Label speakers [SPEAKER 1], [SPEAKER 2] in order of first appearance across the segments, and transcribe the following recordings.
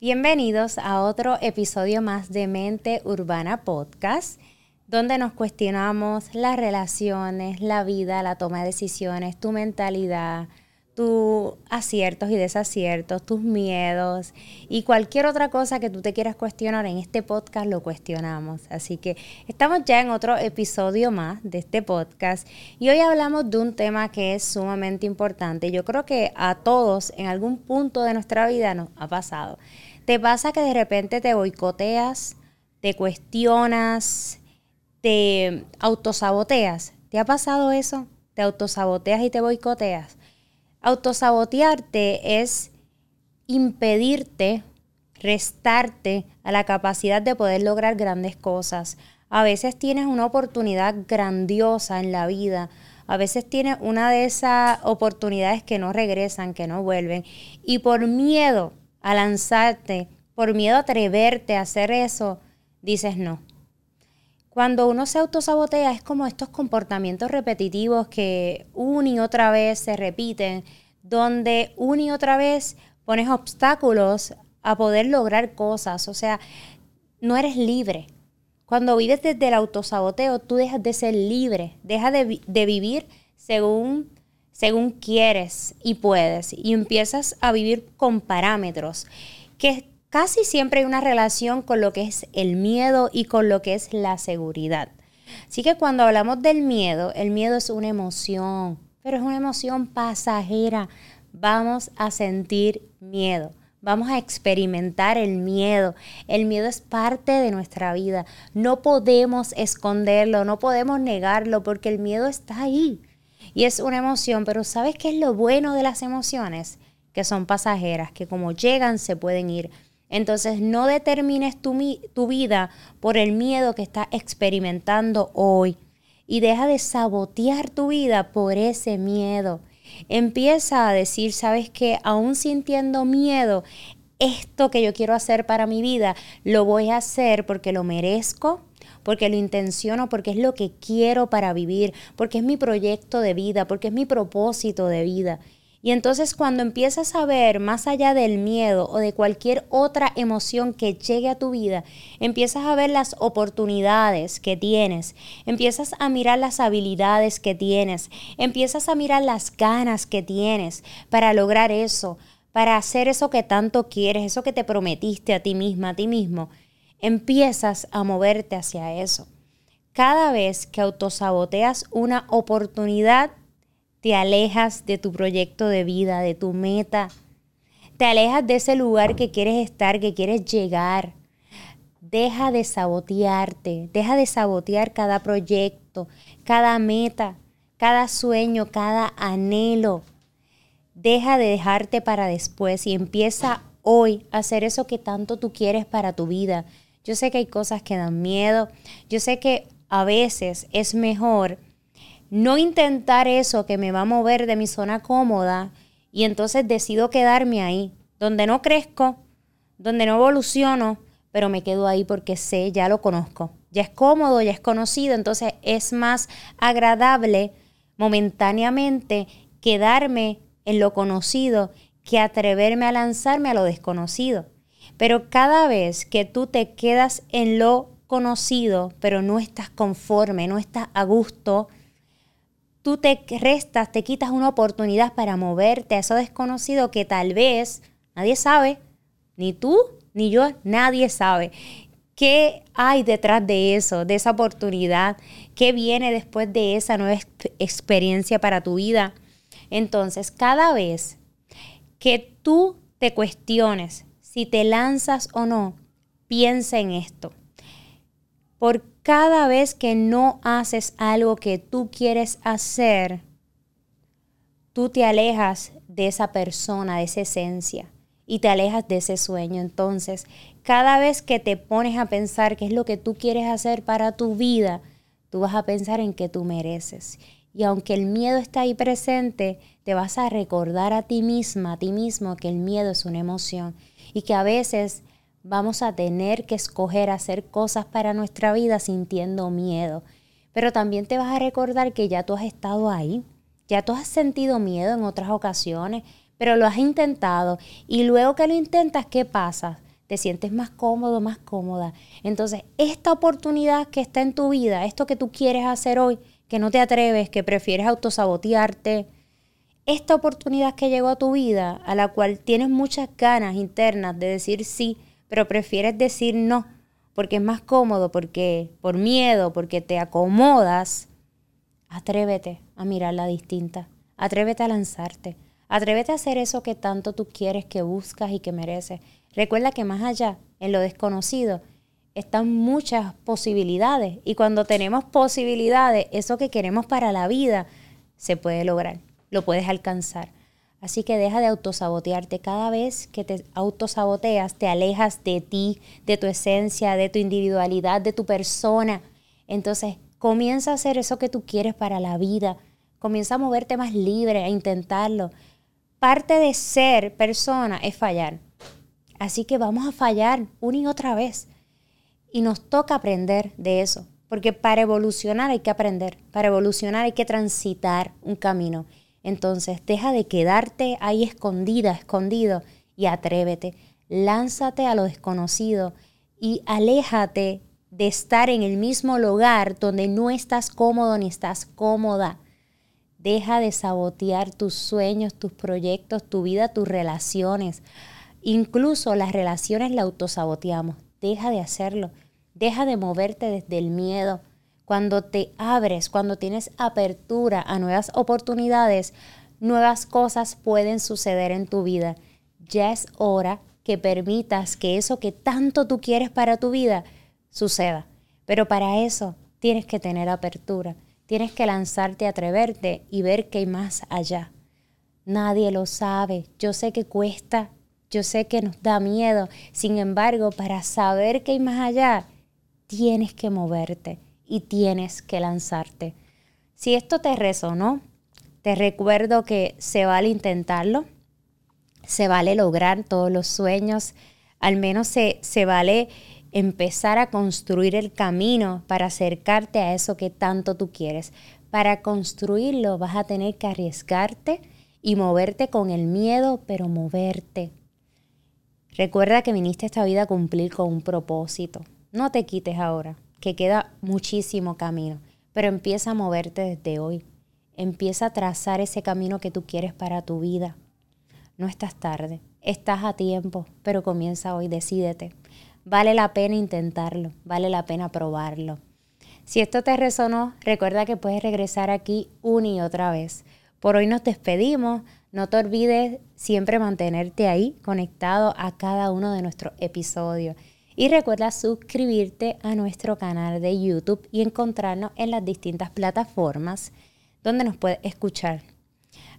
[SPEAKER 1] Bienvenidos a otro episodio más de Mente Urbana Podcast, donde nos cuestionamos las relaciones, la vida, la toma de decisiones, tu mentalidad, tus aciertos y desaciertos, tus miedos y cualquier otra cosa que tú te quieras cuestionar en este podcast lo cuestionamos. Así que estamos ya en otro episodio más de este podcast y hoy hablamos de un tema que es sumamente importante. Yo creo que a todos en algún punto de nuestra vida nos ha pasado. Te pasa que de repente te boicoteas, te cuestionas, te autosaboteas. ¿Te ha pasado eso? ¿Te autosaboteas y te boicoteas? Autosabotearte es impedirte, restarte a la capacidad de poder lograr grandes cosas. A veces tienes una oportunidad grandiosa en la vida. A veces tienes una de esas oportunidades que no regresan, que no vuelven. Y por miedo a lanzarte, por miedo a atreverte a hacer eso, dices no. Cuando uno se autosabotea es como estos comportamientos repetitivos que una y otra vez se repiten, donde una y otra vez pones obstáculos a poder lograr cosas. O sea, no eres libre. Cuando vives desde el autosaboteo, tú dejas de ser libre, dejas de, de vivir según, según quieres y puedes y empiezas a vivir con parámetros que casi siempre hay una relación con lo que es el miedo y con lo que es la seguridad. Así que cuando hablamos del miedo, el miedo es una emoción, pero es una emoción pasajera. Vamos a sentir miedo. Vamos a experimentar el miedo. El miedo es parte de nuestra vida. No podemos esconderlo, no podemos negarlo porque el miedo está ahí. Y es una emoción, pero ¿sabes qué es lo bueno de las emociones? Que son pasajeras, que como llegan se pueden ir. Entonces no determines tu, tu vida por el miedo que estás experimentando hoy y deja de sabotear tu vida por ese miedo. Empieza a decir, sabes que aún sintiendo miedo, esto que yo quiero hacer para mi vida, lo voy a hacer porque lo merezco, porque lo intenciono, porque es lo que quiero para vivir, porque es mi proyecto de vida, porque es mi propósito de vida. Y entonces cuando empiezas a ver más allá del miedo o de cualquier otra emoción que llegue a tu vida, empiezas a ver las oportunidades que tienes, empiezas a mirar las habilidades que tienes, empiezas a mirar las ganas que tienes para lograr eso, para hacer eso que tanto quieres, eso que te prometiste a ti misma, a ti mismo, empiezas a moverte hacia eso. Cada vez que autosaboteas una oportunidad, te alejas de tu proyecto de vida, de tu meta, te alejas de ese lugar que quieres estar, que quieres llegar. Deja de sabotearte, deja de sabotear cada proyecto, cada meta, cada sueño, cada anhelo. Deja de dejarte para después y empieza hoy a hacer eso que tanto tú quieres para tu vida. Yo sé que hay cosas que dan miedo, yo sé que a veces es mejor no intentar eso que me va a mover de mi zona cómoda y entonces decido quedarme ahí, donde no crezco, donde no evoluciono, pero me quedo ahí porque sé, ya lo conozco, ya es cómodo, ya es conocido, entonces es más agradable momentáneamente quedarme en lo conocido que atreverme a lanzarme a lo desconocido. Pero cada vez que tú te quedas en lo conocido, pero no estás conforme, no estás a gusto, tú te restas, te quitas una oportunidad para moverte a eso desconocido que tal vez nadie sabe, ni tú, ni yo, nadie sabe. ¿Qué hay detrás de eso, de esa oportunidad? ¿Qué viene después de esa nueva experiencia para tu vida? Entonces, cada vez que tú te cuestiones si te lanzas o no, piensa en esto. ¿Por cada vez que no haces algo que tú quieres hacer, tú te alejas de esa persona, de esa esencia, y te alejas de ese sueño. Entonces, cada vez que te pones a pensar qué es lo que tú quieres hacer para tu vida, tú vas a pensar en que tú mereces. Y aunque el miedo está ahí presente, te vas a recordar a ti misma, a ti mismo, que el miedo es una emoción y que a veces vamos a tener que escoger hacer cosas para nuestra vida sintiendo miedo. Pero también te vas a recordar que ya tú has estado ahí, ya tú has sentido miedo en otras ocasiones, pero lo has intentado y luego que lo intentas, ¿qué pasa? Te sientes más cómodo, más cómoda. Entonces, esta oportunidad que está en tu vida, esto que tú quieres hacer hoy, que no te atreves, que prefieres autosabotearte, esta oportunidad que llegó a tu vida, a la cual tienes muchas ganas internas de decir sí, pero prefieres decir no, porque es más cómodo, porque por miedo, porque te acomodas, atrévete a mirarla distinta, atrévete a lanzarte, atrévete a hacer eso que tanto tú quieres, que buscas y que mereces. Recuerda que más allá, en lo desconocido, están muchas posibilidades y cuando tenemos posibilidades, eso que queremos para la vida se puede lograr lo puedes alcanzar. Así que deja de autosabotearte. Cada vez que te autosaboteas, te alejas de ti, de tu esencia, de tu individualidad, de tu persona. Entonces, comienza a hacer eso que tú quieres para la vida. Comienza a moverte más libre, a intentarlo. Parte de ser persona es fallar. Así que vamos a fallar una y otra vez. Y nos toca aprender de eso. Porque para evolucionar hay que aprender. Para evolucionar hay que transitar un camino. Entonces, deja de quedarte ahí escondida, escondido y atrévete. Lánzate a lo desconocido y aléjate de estar en el mismo lugar donde no estás cómodo ni estás cómoda. Deja de sabotear tus sueños, tus proyectos, tu vida, tus relaciones. Incluso las relaciones la autosaboteamos. Deja de hacerlo. Deja de moverte desde el miedo cuando te abres, cuando tienes apertura a nuevas oportunidades, nuevas cosas pueden suceder en tu vida. Ya es hora que permitas que eso que tanto tú quieres para tu vida suceda. Pero para eso tienes que tener apertura, tienes que lanzarte, atreverte y ver que hay más allá. Nadie lo sabe, yo sé que cuesta, yo sé que nos da miedo, sin embargo, para saber que hay más allá, tienes que moverte y tienes que lanzarte. Si esto te resonó, te recuerdo que se vale intentarlo, se vale lograr todos los sueños, al menos se, se vale empezar a construir el camino para acercarte a eso que tanto tú quieres. Para construirlo vas a tener que arriesgarte y moverte con el miedo, pero moverte. Recuerda que viniste esta vida a cumplir con un propósito. No te quites ahora que queda muchísimo camino, pero empieza a moverte desde hoy. Empieza a trazar ese camino que tú quieres para tu vida. No estás tarde, estás a tiempo, pero comienza hoy, decídete. Vale la pena intentarlo, vale la pena probarlo. Si esto te resonó, recuerda que puedes regresar aquí una y otra vez. Por hoy nos despedimos. No te olvides siempre mantenerte ahí conectado a cada uno de nuestros episodios. Y recuerda suscribirte a nuestro canal de YouTube y encontrarnos en las distintas plataformas donde nos puedes escuchar.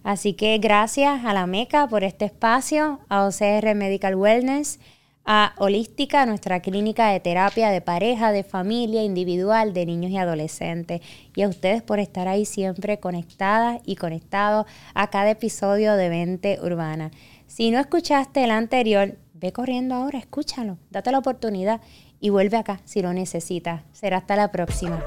[SPEAKER 1] Así que gracias a la MECA por este espacio, a OCR Medical Wellness, a Holística, nuestra clínica de terapia de pareja, de familia, individual, de niños y adolescentes. Y a ustedes por estar ahí siempre conectadas y conectados a cada episodio de Vente Urbana. Si no escuchaste el anterior, ve corriendo ahora, escúchalo, date la oportunidad y vuelve acá si lo necesitas. Será hasta la próxima.